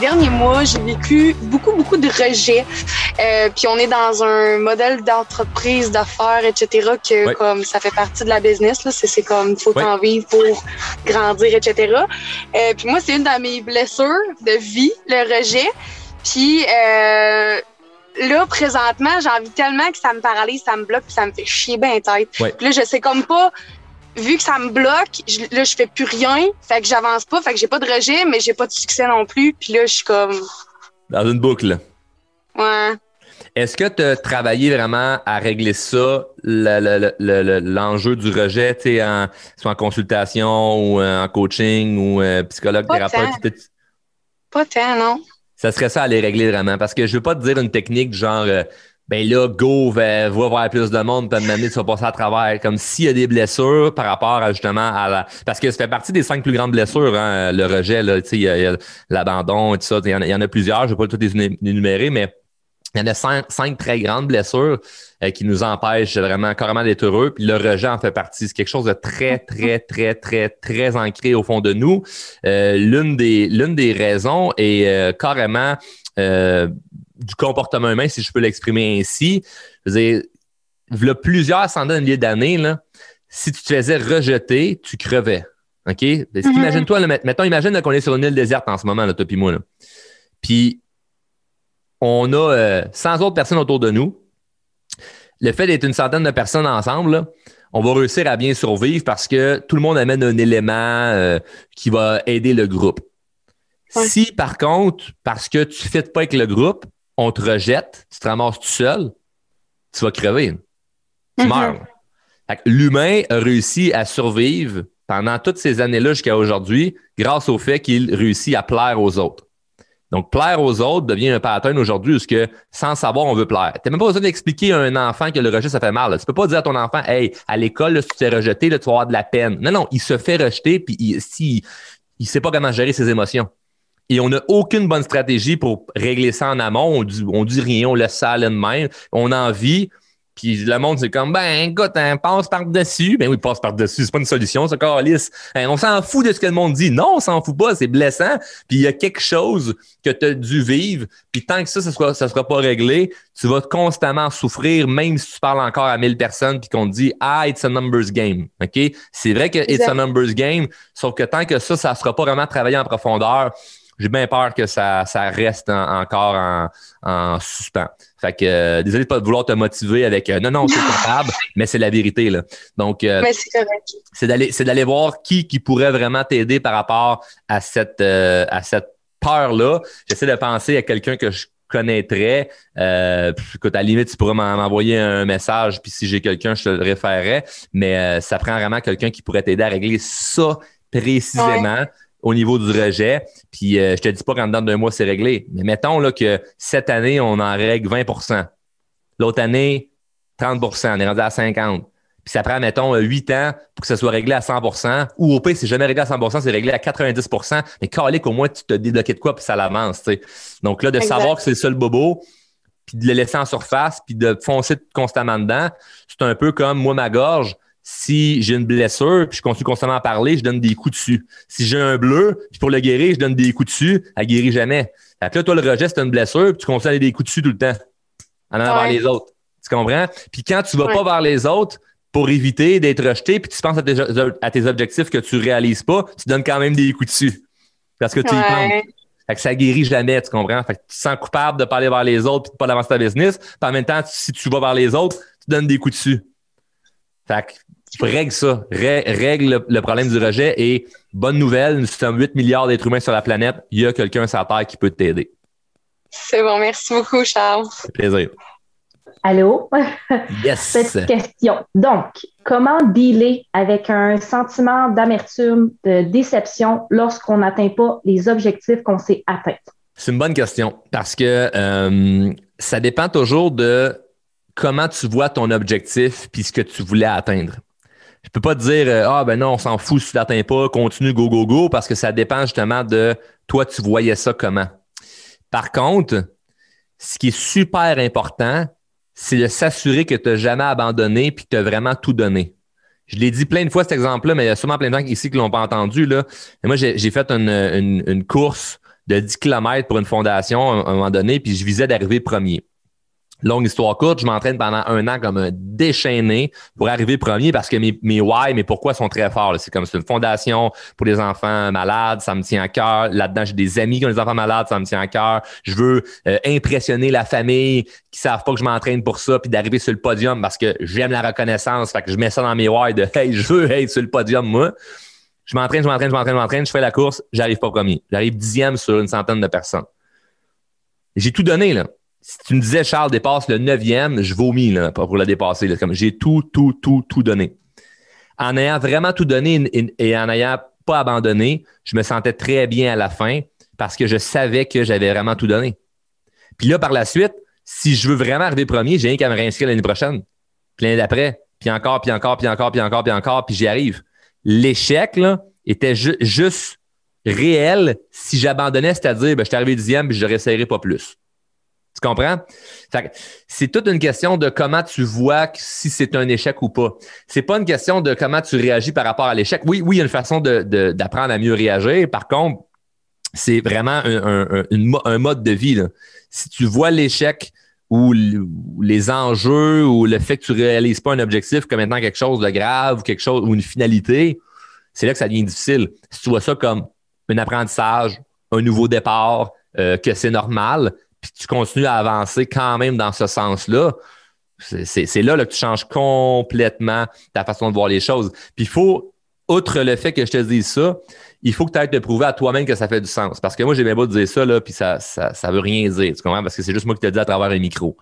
derniers mois, j'ai vécu beaucoup, beaucoup de rejets. Euh, puis on est dans un modèle d'entreprise, d'affaires, etc., que comme ça fait partie de la business. Là, c'est, comme faut ouais. en vivre pour grandir, etc. Euh, puis moi, c'est une de mes blessures de vie, le rejet. Puis euh, là, présentement, j'ai envie tellement que ça me paralyse, ça me bloque, puis ça me fait chier bien tête. Puis là, je sais comme pas vu que ça me bloque, je, là, je fais plus rien, fait que j'avance pas, fait que j'ai pas de rejet, mais j'ai pas de succès non plus, puis là, je suis comme... Dans une boucle. Ouais. Est-ce que tu as travaillé vraiment à régler ça, l'enjeu du rejet, tu sais, en, soit en consultation ou euh, en coaching ou euh, psychologue, pas thérapeute? Tant. Pas tant, non. Ça serait ça à les régler vraiment, parce que je veux pas te dire une technique genre... Euh, ben là, go, va, va voir plus de monde, m'amener, tu vas passer à travers. Comme s'il y a des blessures par rapport à justement à la. Parce que ça fait partie des cinq plus grandes blessures, hein, le rejet, là, l'abandon et tout ça. Il y, y en a plusieurs, je ne vais pas toutes les énumérer, mais il y en a cinq, cinq très grandes blessures euh, qui nous empêchent vraiment carrément d'être heureux. Puis le rejet en fait partie. C'est quelque chose de très, très, très, très, très ancré au fond de nous. Euh, l'une des l'une des raisons est euh, carrément du comportement humain, si je peux l'exprimer ainsi. Je veux dire, il y a plusieurs centaines de milliers d'années, là, si tu te faisais rejeter, tu crevais. OK? Mm-hmm. Imagine-toi, mettons, imagine qu'on est sur une île déserte en ce moment, là, toi et moi. Là. Puis, on a euh, 100 autres personnes autour de nous. Le fait d'être une centaine de personnes ensemble, là, on va réussir à bien survivre parce que tout le monde amène un élément euh, qui va aider le groupe. Ouais. Si, par contre, parce que tu ne fites pas avec le groupe, on te rejette, tu te ramasses tout seul, tu vas crever. Tu mm-hmm. meurs. L'humain a réussi à survivre pendant toutes ces années-là jusqu'à aujourd'hui grâce au fait qu'il réussit à plaire aux autres. Donc, plaire aux autres devient un pattern aujourd'hui où que, sans savoir, on veut plaire. Tu n'as même pas besoin d'expliquer à un enfant que le rejet, ça fait mal. Là. Tu peux pas dire à ton enfant, hey, à l'école, si tu t'es rejeté, là, tu vas avoir de la peine. Non, non, il se fait rejeter, puis il, si, il sait pas comment gérer ses émotions. Et on n'a aucune bonne stratégie pour régler ça en amont. On dit, dit rien, on laisse ça de même. On en vit. Puis le monde, c'est comme, ben, écoute, hein, passe par-dessus. Ben oui, passe par-dessus. C'est pas une solution, ça, Carlis. Hein, on s'en fout de ce que le monde dit. Non, on s'en fout pas. C'est blessant. Puis il y a quelque chose que tu as dû vivre. Puis tant que ça, ça sera, ça sera pas réglé, tu vas constamment souffrir, même si tu parles encore à 1000 personnes puis qu'on te dit, ah, it's a numbers game. OK? C'est vrai que it's a numbers game. Sauf que tant que ça, ça sera pas vraiment travaillé en profondeur, j'ai bien peur que ça, ça reste en, encore en, en, suspens. Fait que euh, désolé de pas vouloir te motiver avec euh, non, non, c'est capable, mais c'est la vérité. Là. Donc, euh, c'est d'aller c'est d'aller voir qui, qui pourrait vraiment t'aider par rapport à cette, à cette peur-là. J'essaie de penser à quelqu'un que je connaîtrais. Euh, écoute, à la limite, tu pourrais m'envoyer un message, puis si j'ai quelqu'un, je te le référerais. Mais ça prend vraiment quelqu'un qui pourrait t'aider à régler ça précisément. Ouais au niveau du rejet. Puis euh, je te dis pas qu'en dedans d'un mois, c'est réglé. Mais mettons là, que cette année, on en règle 20% L'autre année, 30% On est rendu à 50 Puis ça prend, mettons, 8 ans pour que ça soit réglé à 100% Ou au pire, c'est jamais réglé à 100% c'est réglé à 90% Mais calique, au moins, tu te débloqué de quoi, puis ça l'avance. Donc là, de exact. savoir que c'est le seul bobo, puis de le laisser en surface, puis de foncer constamment dedans, c'est un peu comme moi, ma gorge si j'ai une blessure, puis je continue constamment à parler, je donne des coups dessus. Si j'ai un bleu, puis pour le guérir, je donne des coups dessus, elle guérit jamais. Fait là, toi, le rejet, c'est une blessure, puis tu continues à aller des coups dessus tout le temps. En allant ouais. vers les autres. Tu comprends? Puis quand tu vas ouais. pas vers les autres, pour éviter d'être rejeté, puis tu penses à tes, à tes, objectifs que tu réalises pas, tu donnes quand même des coups dessus. Parce que tu ouais. y penses. Fait que ça guérit jamais, tu comprends? Fait que tu te sens coupable de pas aller vers les autres puis de pas avancer ta business. Puis en même temps, si tu vas vers les autres, tu donnes des coups dessus. Fait que règle ça, règle le, problème du rejet et bonne nouvelle, nous sommes 8 milliards d'êtres humains sur la planète, il y a quelqu'un sur la Terre qui peut t'aider. C'est bon, merci beaucoup Charles. Plaisir. Allô? Yes. Cette question. Donc, comment dealer avec un sentiment d'amertume, de déception lorsqu'on n'atteint pas les objectifs qu'on s'est atteints? C'est une bonne question parce que euh, ça dépend toujours de comment tu vois ton objectif puis ce que tu voulais atteindre. Je peux pas te dire euh, ah ben non, on s'en fout si tu l'atteins pas, continue go go go parce que ça dépend justement de toi tu voyais ça comment. Par contre, ce qui est super important, c'est de s'assurer que tu n'as jamais abandonné puis que tu vraiment tout donné. Je l'ai dit plein de fois cet exemple-là, mais il y a sûrement plein de gens ici qui l'ont pas entendu. Là. Et moi, j'ai fait une, une, une, course de 10 km pour une fondation à un moment donné, puis je visais d'arriver premier. Longue histoire courte, je m'entraîne pendant un an comme un déchaîné pour arriver premier parce que mes, mes why, mes pourquoi sont très forts. C'est comme c'est une fondation pour les enfants malades, ça me tient à cœur. Là-dedans, j'ai des amis qui ont des enfants malades, ça me tient à cœur. Je veux euh, impressionner la famille qui savent pas que je m'entraîne pour ça, puis d'arriver sur le podium parce que j'aime la reconnaissance. Fait que je mets ça dans mes why de Hey, je veux être sur le podium, moi. Je m'entraîne, je m'entraîne, je m'entraîne, je m'entraîne, je fais la course, j'arrive pas premier. J'arrive dixième sur une centaine de personnes. J'ai tout donné, là si tu me disais, Charles, dépasse le neuvième, je vomis là, pour le dépasser. Comme j'ai tout, tout, tout, tout donné. En ayant vraiment tout donné et en n'ayant pas abandonné, je me sentais très bien à la fin parce que je savais que j'avais vraiment tout donné. Puis là, par la suite, si je veux vraiment arriver premier, j'ai rien qu'à me réinscrire l'année prochaine. Puis l'année d'après, puis encore, puis encore, puis encore, puis encore, puis encore, puis j'y arrive. L'échec, là, était juste réel si j'abandonnais, c'est-à-dire, ben, je suis arrivé dixième, puis je ne réessayerai pas plus. Tu comprends? C'est toute une question de comment tu vois si c'est un échec ou pas. C'est pas une question de comment tu réagis par rapport à l'échec. Oui, oui, il y a une façon d'apprendre à mieux réagir. Par contre, c'est vraiment un, mode de vie. Si tu vois l'échec ou les enjeux ou le fait que tu réalises pas un objectif comme étant quelque chose de grave ou quelque chose ou une finalité, c'est là que ça devient difficile. Si tu vois ça comme un apprentissage, un nouveau départ, euh, que c'est normal, puis tu continues à avancer quand même dans ce sens-là, c'est là, que tu changes complètement ta façon de voir les choses. Puis il faut, outre le fait que je te dise ça, il faut que tu ailles te prouver à toi-même que ça fait du sens. Parce que moi, j'ai bien beau te dire ça, là, puis ça, ça, ça veut rien dire. Tu comprends? Parce que c'est juste moi qui te dis à travers un micro.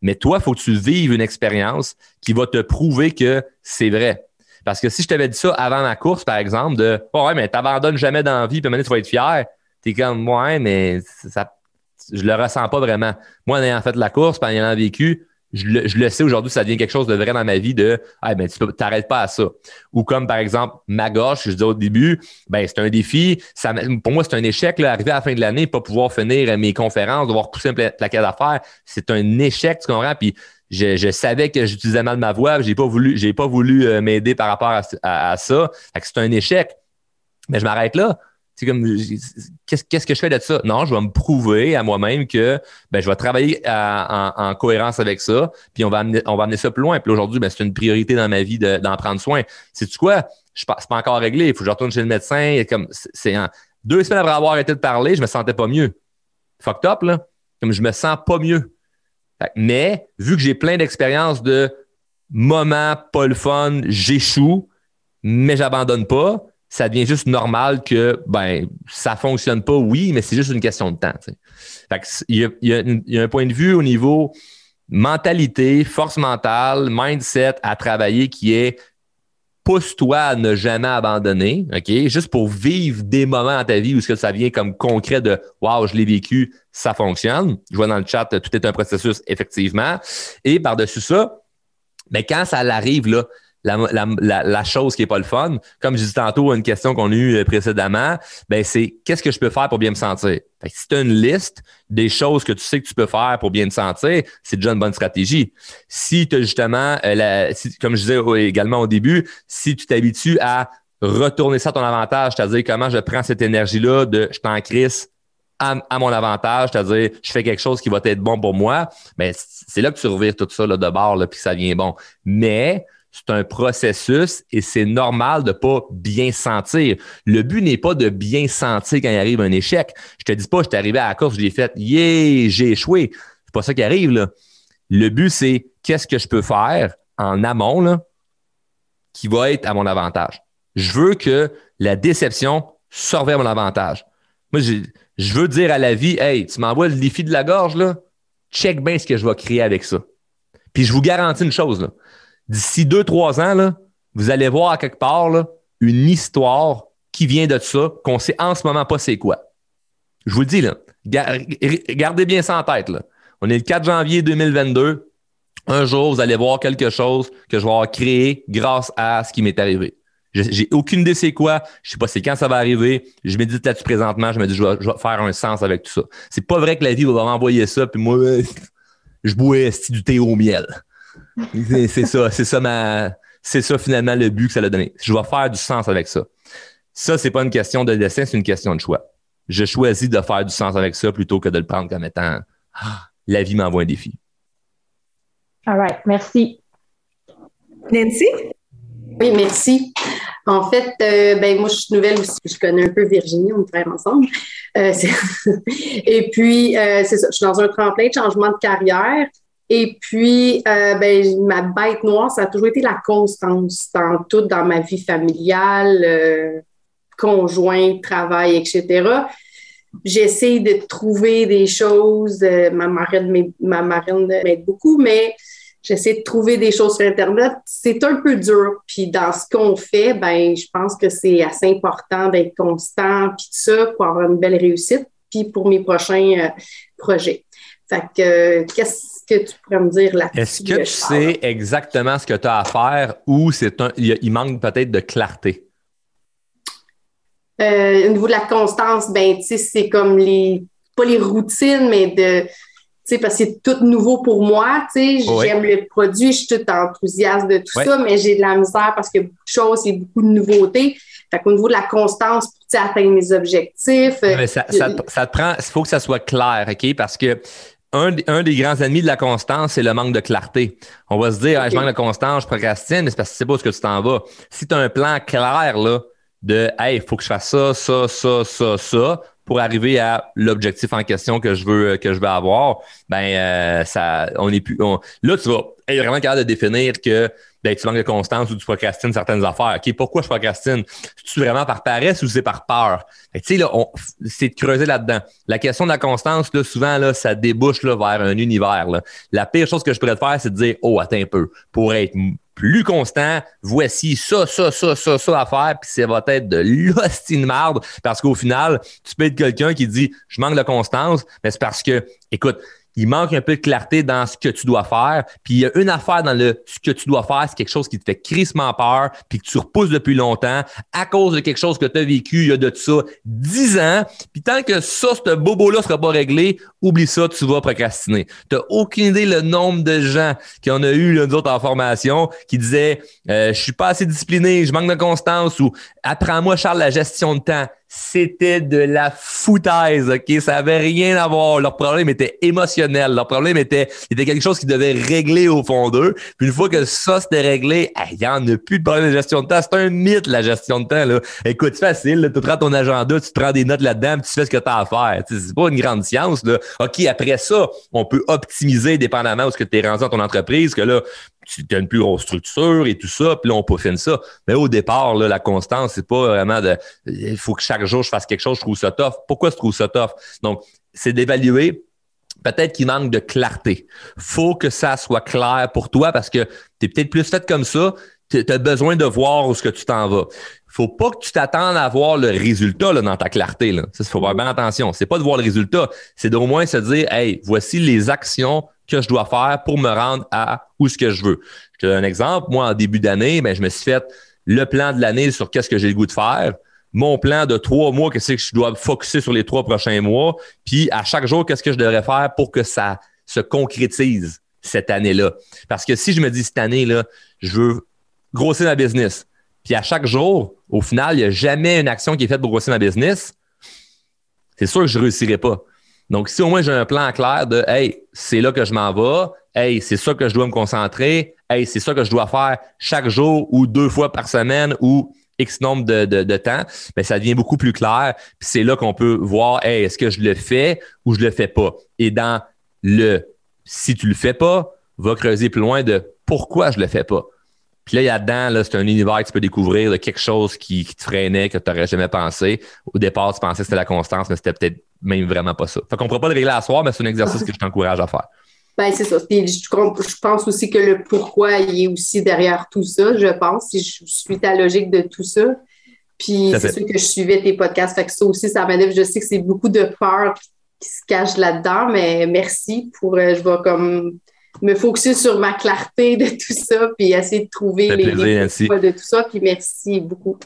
Mais toi, il faut que tu vives une expérience qui va te prouver que c'est vrai. Parce que si je t'avais dit ça avant ma course, par exemple, de oh ouais, mais t'abandonnes jamais dans la vie, puis maintenant tu vas être fier, t'es comme ouais, mais ça je le ressens pas vraiment. Moi, en ayant fait la course, en ayant vécu, je le, sais aujourd'hui, ça devient quelque chose de vrai dans ma vie de ah, ben, tu t'arrêtes pas à ça. Ou comme par exemple, ma gauche, je disais au début, ben, c'est un défi. Ça, pour moi, c'est un échec, là, arriver à la fin de l'année, pas pouvoir finir mes conférences, devoir pousser un plaquet d'affaires. C'est un échec, tu comprends? Puis je, savais que j'utilisais mal ma voix, j'ai pas voulu, j'ai pas voulu euh, m'aider par rapport à, ça. c'est un échec. Mais je m'arrête là c'est comme qu'est-ce que je fais de ça? Non, je vais me prouver à moi-même que ben, je vais travailler en, cohérence avec ça, puis on va amener, on va amener ça plus loin. Puis aujourd'hui, ben, c'est une priorité dans ma vie d'en prendre soin. C'est-tu quoi? Je pas, pas encore réglé. Il faut que je retourne chez le médecin. Comme c'est deux semaines après avoir arrêté de parler, je me sentais pas mieux. Fucked up, là. Comme je me sens pas mieux. mais vu que j'ai plein d'expériences de moments pas le fun, j'échoue, mais j'abandonne pas ça devient juste normal que ben ça fonctionne pas, oui, mais c'est juste une question de temps. il, y a, un point de vue au niveau mentalité, force mentale, mindset à travailler qui est pousse-toi à ne jamais abandonner, OK? Juste pour vivre des moments dans ta vie où ce que ça vient comme concret de Wow, je l'ai vécu, ça fonctionne. Je vois dans le chat, tout est un processus, effectivement. Et par-dessus ça, mais ben, quand ça arrive, là, la, chose qui est pas le fun, comme je disais tantôt, une question qu'on a eue euh, précédemment, ben c'est qu'est-ce que je peux faire pour bien me sentir? si tu as une liste des choses que tu sais que tu peux faire pour bien te sentir, c'est déjà une bonne stratégie. Si tu as justement, euh, comme je disais également au début, si tu t'habitues à retourner ça à ton avantage, c'est-à-dire comment je prends cette énergie-là de je t'en crise à, mon avantage, c'est-à-dire je fais quelque chose qui va être bon pour moi, ben, c'est là que tu revires tout ça là, de bord, là, puis ça vient bon. Mais c'est un processus et c'est normal de pas bien sentir. Le but n'est pas de bien sentir quand il arrive un échec. Je te dis pas, je suis arrivé à la course, je fait, yeah, j'ai échoué. C'est pas ça qui arrive. Le but, c'est qu'est-ce que je peux faire en amont, qui va être à mon avantage. Je veux que la déception sorte vers mon avantage. Moi, je veux dire à la vie, hey, tu m'envoies le défi de la gorge, là, check bien ce que je vais créer avec ça. Puis je vous garantis une chose, d'ici deux, trois ans, là, vous allez voir à quelque part là, une histoire qui vient de ça, qu'on sait en ce moment pas c'est quoi. Je vous le dis, là, gardez bien ça en tête. Là. On est le 4 janvier 2022. Un jour, vous allez voir quelque chose que je vais avoir créé grâce à ce qui m'est arrivé. J'ai aucune idée c'est quoi. Je sais pas c'est quand ça va arriver. Je médite là-dessus présentement. Je me dis, je vais, faire un sens avec tout ça. C'est pas vrai que la vie va m'envoyer ça, puis moi, je bois du thé au miel c'est ça, c'est ça ma, c'est ça finalement le but que ça a donné. Je vais faire du sens avec ça. Ça, c'est pas une question de dessin, c'est une question de choix. je choisis de faire du sens avec ça plutôt que de le prendre comme étant ah, la vie m'envoie un défi. All right, merci. Nancy? Oui, merci. En fait, euh, ben, moi, je suis nouvelle aussi. Je connais un peu Virginie, on travaille ensemble. Euh, et puis, euh, c'est ça, je suis dans un tremplin de changement de carrière. Et puis, ben, ma bête noire, ça a toujours été la constance dans tout, dans ma vie familiale, conjoint, travail, etc. J'essaie de trouver des choses. ma marraine m'aide beaucoup, mais j'essaie de trouver des choses sur Internet. C'est un peu dur. Puis dans ce qu'on fait, ben, je pense que c'est assez important d'être constant, puis tout ça, pour avoir une belle réussite, puis pour mes prochains euh, projets. Fait que, euh, qu'est-ce que tu pourrais me dire là-dessus? Est-ce que tu sais exactement ce que tu as à faire ou c'est un, il manque peut-être de clarté? Euh, au niveau de la constance, ben, tu sais, c'est comme les, pas les routines, mais de, parce que c'est tout nouveau pour moi, j'aime le produit, je suis tout enthousiaste de tout ça, mais j'ai de la misère parce a beaucoup de choses, a beaucoup de nouveautés. Fait qu'au niveau de la constance pour atteindre mes objectifs. Euh, ça, te prend, il faut que ça soit clair, OK? Parce que un, des grands ennemis de la constance, c'est le manque de clarté. On va se dire, je manque de constance, je procrastine, mais c'est parce que tu sais pas où que tu t'en vas. Si tu as un plan clair, là, de, hey, il faut que je fasse ça, ça, ça, ça, ça, pour arriver à l'objectif en question que je veux que je veux avoir, ben euh, ça, on est plus. là, tu vas être vraiment capable de définir que tu manques de constance ou tu procrastines certaines affaires. Pourquoi je procrastine? C'est vraiment par paresse ou c'est par peur? Tu sais, là, c'est de creuser là-dedans. La question de la constance, là, souvent, là, ça débouche là, vers un univers. La pire chose que je pourrais te faire, c'est de dire Oh, attends un peu, pour être plus constant, voici ça, ça, ça, ça, ça à faire, puis ça va être de l'hostine marde, parce qu'au final, tu peux être quelqu'un qui dit je manque de constance, mais c'est parce que, écoute, il manque un peu de clarté dans ce que tu dois faire. Puis il y a une affaire dans le ce que tu dois faire, c'est quelque chose qui te fait crissement peur, puis que tu repousses depuis longtemps à cause de quelque chose que tu as vécu il y a de ça 10 ans. Puis tant que ça, ce bobo-là sera pas réglé, oublie ça, tu vas procrastiner. Tu n'as aucune idée le nombre de gens qui en a eu, là, autres en formation, qui disaient euh, Je suis pas assez discipliné, je manque de constance ou Apprends-moi, Charles, la gestion de temps c'était de la foutaise, OK? Ça avait rien à voir. Leur problème était émotionnel. Leur problème était, était quelque chose qui devait régler au fond d'eux. Puis une fois que ça s'était réglé, il n'y a plus de problème de gestion de temps. C'est un mythe, la gestion de temps, là. Écoute, c'est facile. Tu prends ton agenda, tu te prends des notes là-dedans, tu fais ce que tu as à faire. C'est pas une grande science, là. OK, après ça, on peut optimiser dépendamment de ce que tu es rendu dans ton entreprise, que là, tu as une plus grosse structure et tout ça, puis là, on peaufine ça. Mais au départ, là, la constance, c'est pas vraiment de il faut que chaque jour je fasse quelque chose, je trouve ça tough. Pourquoi je trouve ça tough? Donc, c'est d'évaluer peut-être qu'il manque de clarté. faut que ça soit clair pour toi parce que tu es peut-être plus fait comme ça. Tu as besoin de voir où ce que tu t'en vas. faut pas que tu t'attendes à voir le résultat là, dans ta clarté. Ça, il faut faire bien attention. C'est pas de voir le résultat, c'est d'au moins se dire Hey, voici les actions que je dois faire pour me rendre à où ce que je veux. Je te donne un exemple. Moi, en début d'année, ben, je me suis fait le plan de l'année sur qu'est-ce que j'ai le goût de faire. Mon plan de trois mois, qu'est-ce que je dois focuser sur les trois prochains mois. Puis à chaque jour, qu'est-ce que je devrais faire pour que ça se concrétise cette année-là? Parce que si je me dis cette année-là, je veux grossir ma business. Puis à chaque jour, au final, il n'y a jamais une action qui est faite pour grossir ma business. C'est sûr que je ne réussirai pas. Donc, si au moins j'ai un plan clair de Hey, c'est là que je m'en vais, hey, c'est ça que je dois me concentrer, hey, c'est ça que je dois faire chaque jour ou deux fois par semaine ou X nombre de, de, temps, mais ben, ça devient beaucoup plus clair. Puis c'est là qu'on peut voir hey, est-ce que je le fais ou je le fais pas? Et dans le si tu le fais pas, va creuser plus loin de pourquoi je le fais pas. Puis là, il y a dedans, là, c'est un univers que tu peux découvrir de quelque chose qui, qui te freinait, que tu n'aurais jamais pensé. Au départ, tu pensais que c'était la constance, mais c'était peut-être même vraiment pas ça. Fait qu'on ne pourra pas le régler à soir, mais c'est un exercice que je t'encourage à faire. Ben, c'est ça. Puis je, pense aussi que le pourquoi il est aussi derrière tout ça, je pense, si je suis ta logique de tout ça. Puis c'est sûr que je suivais tes podcasts, fait que ça aussi, ça m'aide. Je sais que c'est beaucoup de peur qui se cache là-dedans, mais merci pour. Euh, je vais comme me focuser sur ma clarté de tout ça, puis essayer de trouver les, plaisir, de tout ça. Puis merci beaucoup.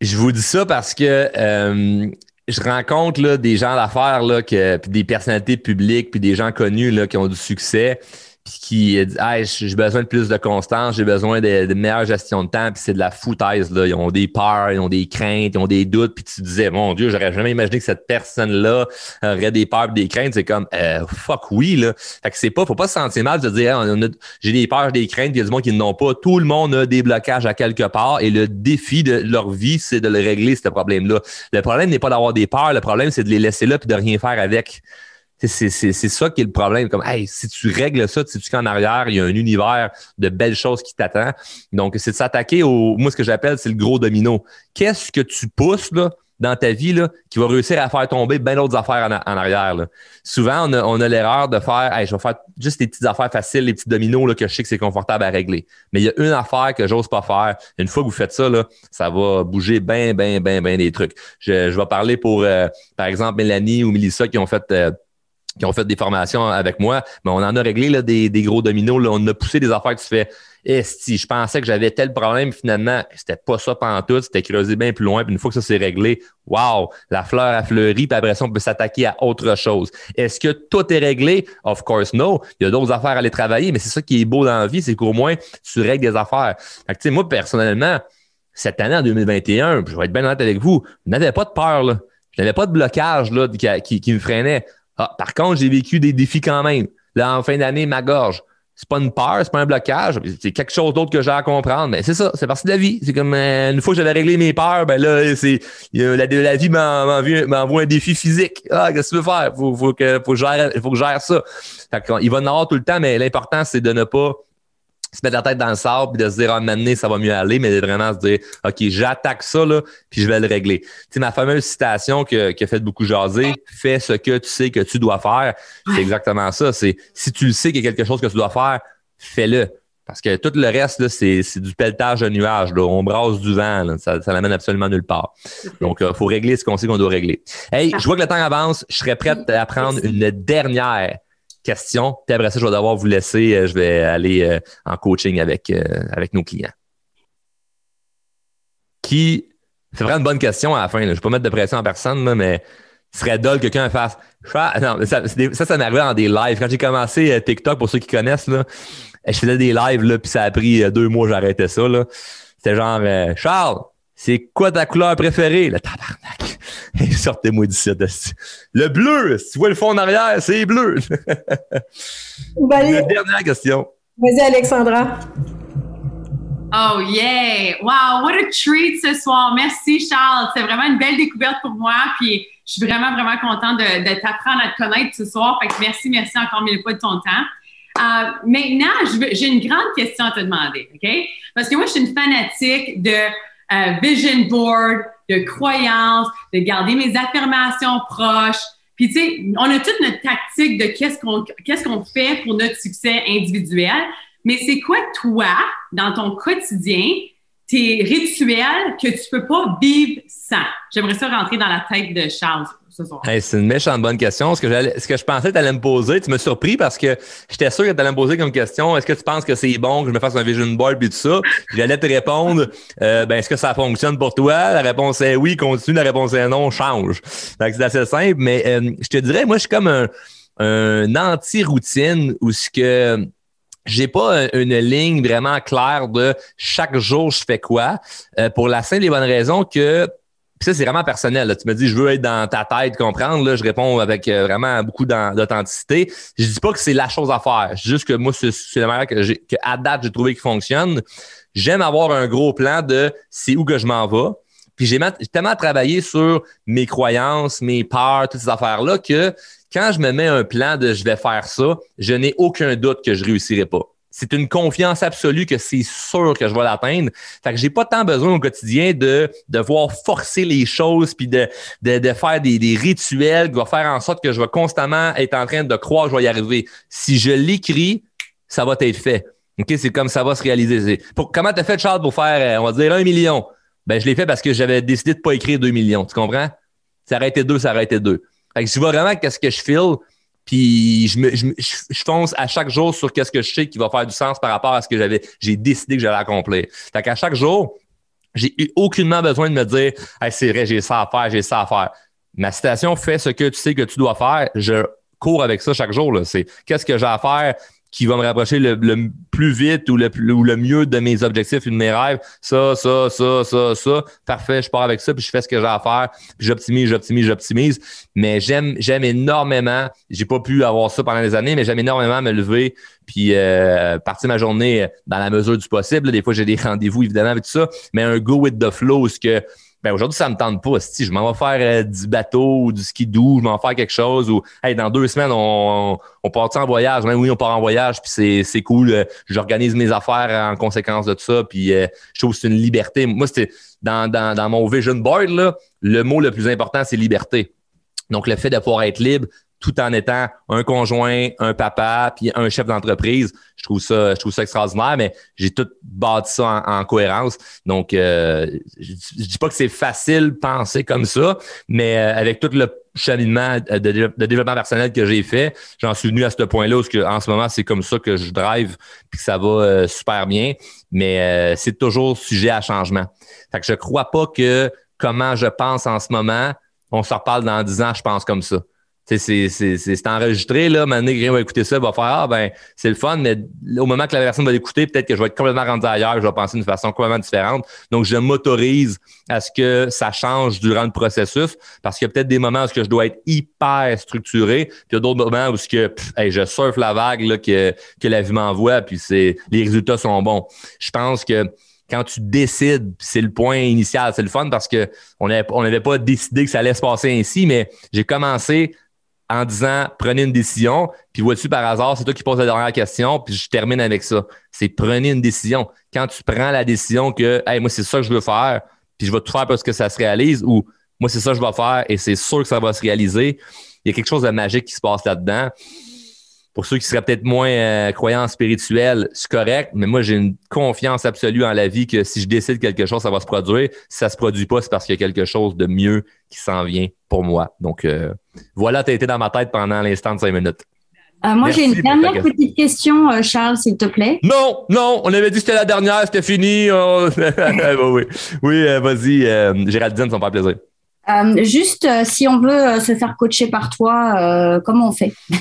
Je vous dis ça parce que euh, je rencontre là, des gens d'affaires, des personnalités publiques, puis des gens connus là, qui ont du succès. Puis qui dit hey, j'ai besoin de plus de constance, j'ai besoin de, meilleure gestion de temps, puis c'est de la foutaise. Là. Ils ont des peurs, ils ont des craintes, ils ont des doutes, puis tu disais, mon Dieu, j'aurais jamais imaginé que cette personne-là aurait des peurs des craintes. C'est comme euh, fuck oui, là. Fait que c'est pas, faut pas se sentir mal de dire j'ai des peurs, des craintes, il y a du monde qui n'ont pas. Tout le monde a des blocages à quelque part et le défi de leur vie, c'est de le régler, ce problème-là. Le problème n'est pas d'avoir des peurs, le problème, c'est de les laisser là puis de rien faire avec. C'est ça qui est le problème. Comme, hey, si tu règles ça, si tu qu'en arrière, il y a un univers de belles choses qui t'attend. Donc, c'est de s'attaquer au, moi, ce que j'appelle, c'est le gros domino. Qu'est-ce que tu pousses, là, dans ta vie, là, qui va réussir à faire tomber bien d'autres affaires en, arrière, là? Souvent, on a, on a l'erreur de faire, hey, je vais faire juste des petites affaires faciles, les petits dominos, là, que je sais que c'est confortable à régler. Mais il y a une affaire que j'ose pas faire. Une fois que vous faites ça, là, ça va bouger bien, bien, bien, bien des trucs. Je, je vais parler pour, euh, par exemple, Mélanie ou Melissa qui ont fait, euh, qui ont fait des formations avec moi, mais on en a réglé là, des, des gros dominos. Là. On a poussé des affaires que tu fais. Et si je pensais que j'avais tel problème, finalement, c'était pas ça pendant tout, c'était creusé bien plus loin. Puis une fois que ça s'est réglé, wow, la fleur a fleuri, puis après ça, on peut s'attaquer à autre chose. Est-ce que tout est réglé? Of course, no. Il y a d'autres affaires à aller travailler, mais c'est ça qui est beau dans la vie, c'est qu'au moins, tu règles des affaires. Fait que, moi, personnellement, cette année, en 2021, je vais être bien honnête avec vous, je n'avais pas de peur, là. Je n'avais pas de blocage là, qui, qui me freinait. Ah, par contre, j'ai vécu des défis quand même. Là, en fin d'année, ma gorge. C'est pas une peur, c'est pas un blocage, c'est quelque chose d'autre que j'ai à comprendre. Mais c'est ça, c'est partie de la vie. C'est comme euh, une fois que j'avais réglé mes peurs, ben là, c'est la, vie m'envoie un défi physique. Ah, qu'est-ce que tu veux faire? Faut, faut que, faut je faut que gère ça. il va en avoir tout le temps, mais l'important, c'est de ne pas se mettre la tête dans le sable puis de se dire ah maintenant ça va mieux aller mais de vraiment se dire ok j'attaque ça là puis je vais le régler tu sais ma fameuse citation que, qui a fait beaucoup jaser fais ce que tu sais que tu dois faire c'est exactement ça c'est si tu le sais qu'il y a quelque chose que tu dois faire fais-le parce que tout le reste, là, c'est, du pelletage de nuages. Là. On brasse du vent. Ça, ça n'amène absolument nulle part. Donc, il faut régler ce qu'on sait qu'on doit régler. Hey, je vois que le temps avance. Je serais prête à prendre une dernière questions. Puis après ça, je vais devoir vous laisser. Euh, je vais aller euh, en coaching avec, euh, avec nos clients. Qui. C'est vraiment une bonne question à la fin. Je ne vais pas mettre de pression en personne, mais ce serait dole que quelqu'un fasse. Non, ça, ça, ça m'arrivait dans des lives. Quand j'ai commencé TikTok, pour ceux qui connaissent, là, je faisais des lives, là, puis ça a pris deux mois, j'arrêtais ça. C'était genre Charles, c'est quoi ta couleur préférée? Le tabarnak. Sortez-moi d'ici. Le bleu, si tu vois le fond en arrière, c'est bleu. La dernière question. Vas-y, Alexandra. Oh yeah! Wow, what a treat ce soir. Merci Charles. C'est vraiment une belle découverte pour moi. Puis je suis vraiment, vraiment contente de, de t'apprendre à te connaître ce soir. Fait que merci, merci encore mille fois de ton temps. Euh, maintenant, j'ai une grande question à te demander, OK? Parce que moi, je suis une fanatique de vision board, de croyances, de garder mes affirmations proches. Puis, tu sais, on a toute notre tactique de qu'est-ce qu'on qu'est-ce qu'on fait pour notre succès individuel. Mais c'est quoi, toi, dans ton quotidien, tes rituels que tu peux pas vivre sans? J'aimerais ça rentrer dans la tête de Charles c'est une méchante bonne question. Ce que, ce que je pensais que tu allais me poser, tu me surpris parce que j'étais sûr que tu allais me poser comme question est-ce que tu penses que c'est bon que je me fasse un vision board et tout ça? J'allais te répondre euh, ben, est-ce que ça fonctionne pour toi? La réponse est oui, continue. La réponse est non, change. Donc, c'est assez simple. Mais euh, je te dirais, moi, je suis comme un, un anti-routine où ce que j'ai pas une ligne vraiment claire de chaque jour je fais quoi euh, pour la simple et bonne raison que ça, c'est vraiment personnel. Tu me dis, je veux être dans ta tête, comprendre. Je réponds avec euh, vraiment beaucoup d'authenticité. Je dis pas que c'est la chose à faire. Juste que moi, c'est la manière que à date, j'ai trouvé qui fonctionne. J'aime avoir un gros plan de c'est où que je m'en vais. Puis j'ai tellement travaillé sur mes croyances, mes peurs, toutes ces affaires-là que quand je me mets un plan de je vais faire ça, je n'ai aucun doute que je réussirai pas c'est une confiance absolue que c'est sûr que je vais l'atteindre. Fait que j'ai pas tant besoin au quotidien de devoir forcer les choses puis de, faire des, rituels qui vont faire en sorte que je vais constamment être en train de croire que je vais y arriver. Si je l'écris, ça va être fait. OK, c'est comme ça va se réaliser. Pour, comment t'as fait, Charles, pour faire, euh, on va dire, un million? Ben, je l'ai fait parce que j'avais décidé de pas écrire deux millions. Tu comprends? Ça aurait été deux, ça aurait été deux. Fait que je vois vraiment qu'est-ce que je file, puis je, me, je, je, fonce à chaque jour sur qu'est-ce que je sais qui va faire du sens par rapport à ce que j'avais, j'ai décidé que j'allais accomplir. Fait qu'à chaque jour, j'ai eu aucunement besoin de me dire, hey, c'est vrai, j'ai ça à faire, j'ai ça à faire. Ma citation fait ce que tu sais que tu dois faire. Je cours avec ça chaque jour. C'est qu'est-ce que j'ai à faire qui va me rapprocher le, plus vite ou le, ou le mieux de mes objectifs ou de mes rêves. Ça, ça, ça, ça, ça. Parfait, je pars avec ça, puis je fais ce que j'ai à faire, j'optimise, j'optimise, j'optimise. Mais j'aime, j'aime énormément, j'ai pas pu avoir ça pendant des années, mais j'aime énormément me lever puis euh, partir ma journée dans la mesure du possible. Des fois, j'ai des rendez-vous, évidemment, avec tout ça, mais un go with the flow, ce que ben aujourd'hui, ça me tente pas. Si je m'en vais faire euh, du bateau ou du ski doux, je m'en vais faire quelque chose ou hey, dans deux semaines, on, on part en voyage. Oui, on part en voyage, puis c'est cool. Euh, j'organise mes affaires en conséquence de tout ça. Puis euh, je trouve que c'est une liberté. Moi, c'était dans, dans, dans mon vision board, là, le mot le plus important, c'est liberté. Donc, le fait de pouvoir être libre, tout en étant un conjoint, un papa, puis un chef d'entreprise. Je trouve ça, je trouve ça extraordinaire, mais j'ai tout bâti ça en, cohérence. Donc, euh, je, dis pas que c'est facile de penser comme ça, mais euh, avec tout le cheminement de, développement personnel que j'ai fait, j'en suis venu à ce point-là où que, en ce moment, c'est comme ça que je drive puis que ça va euh, super bien. Mais c'est toujours sujet à changement. Fait que je crois pas que comment je pense en ce moment, on se reparle dans dix ans, je pense comme ça c'est enregistré, là. Maintenant, quelqu'un va écouter ça, va faire Ah, ben, c'est le fun, mais au moment que la personne va l'écouter, peut-être que je vais être complètement rendu ailleurs, je vais penser d'une façon complètement différente. Donc, je m'autorise à ce que ça change durant le processus parce qu'il y a peut-être des moments où je dois être hyper structuré, puis il y a d'autres moments où que, je surfe la vague là, que, que la vie m'envoie, puis les résultats sont bons. Je pense que quand tu décides, c'est le point initial, c'est le fun parce que on n'avait pas décidé que ça allait se passer ainsi, mais j'ai commencé en disant prenez une décision, puis vois-tu par hasard, c'est toi qui poses la dernière question, puis je termine avec ça. C'est prenez une décision. Quand tu prends la décision que hey, moi, c'est ça que je veux faire, puis je vais tout faire parce que ça se réalise, ou moi, c'est ça que je vais faire et c'est sûr que ça va se réaliser, il y a quelque chose de magique qui se passe là-dedans. Pour ceux qui seraient peut-être moins euh, croyants spirituels, c'est correct, mais moi, j'ai une confiance absolue en la vie que si je décide quelque chose, ça va se produire. Si ça se produit pas, c'est parce qu'il y a quelque chose de mieux qui s'en vient pour moi. Donc, euh, voilà, tu as été dans ma tête pendant l'instant de cinq minutes. Euh, moi, j'ai une dernière petite question, Charles, s'il te plaît. Non, non, on avait dit que c'était la dernière, c'était fini. oui, oui vas-y, Géraldine, ça me fait plaisir. Juste, si on veut se faire coacher par toi, comment on fait?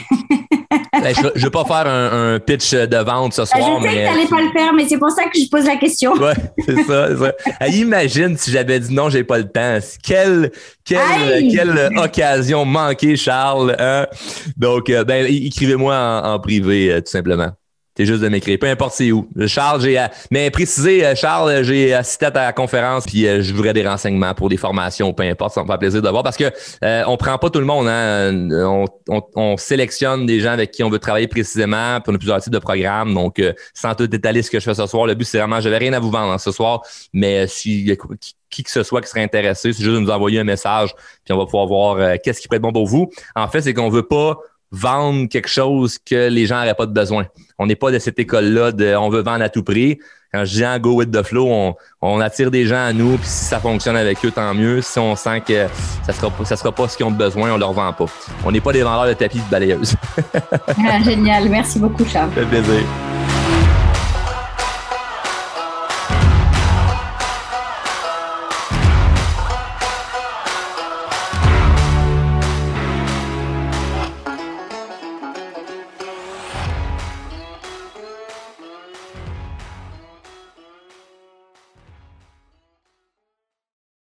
Ben, je ne vais pas faire un, pitch de vente ce soir. je sais que tu n'allais pas le faire, mais c'est pour ça que je pose la question. Oui, c'est ça. ça. imagine si j'avais dit non, j'ai pas le temps. Quelle, quelle, quelle occasion manquée, Charles. Hein? Donc, euh, ben, écrivez-moi en, privé, euh, tout simplement. C'est juste de m'écrire. Peu importe c'est où. Charles, j'ai mais précisé, euh, Charles, j'ai assisté à ta conférence, puis euh, je voudrais des renseignements pour des formations, peu importe, ça me fait plaisir de voir parce que euh, on prend pas tout le monde, hein. On, on, on, sélectionne des gens avec qui on veut travailler précisément, pour plusieurs types de programmes. Donc, sans tout détailler ce que je fais ce soir, le but c'est vraiment, j'avais rien à vous vendre hein, ce soir, mais si qui que ce soit qui serait intéressé, c'est juste de nous envoyer un message, puis on va pouvoir voir qu'est-ce qui peut être bon pour vous. En fait, c'est qu'on veut pas vendre quelque chose que les gens n'auraient pas de besoin. On n'est pas de cette école-là de on veut vendre à tout prix. Quand je dis en go with the flow, on, attire des gens à nous, puis si ça fonctionne avec eux, tant mieux. Si on sent que ça sera, ça sera pas ce qu'ils ont besoin, on leur vend pas. On n'est pas des vendeurs de tapis de balayeuse. ah, génial. Merci beaucoup, Charles. Ça fait plaisir.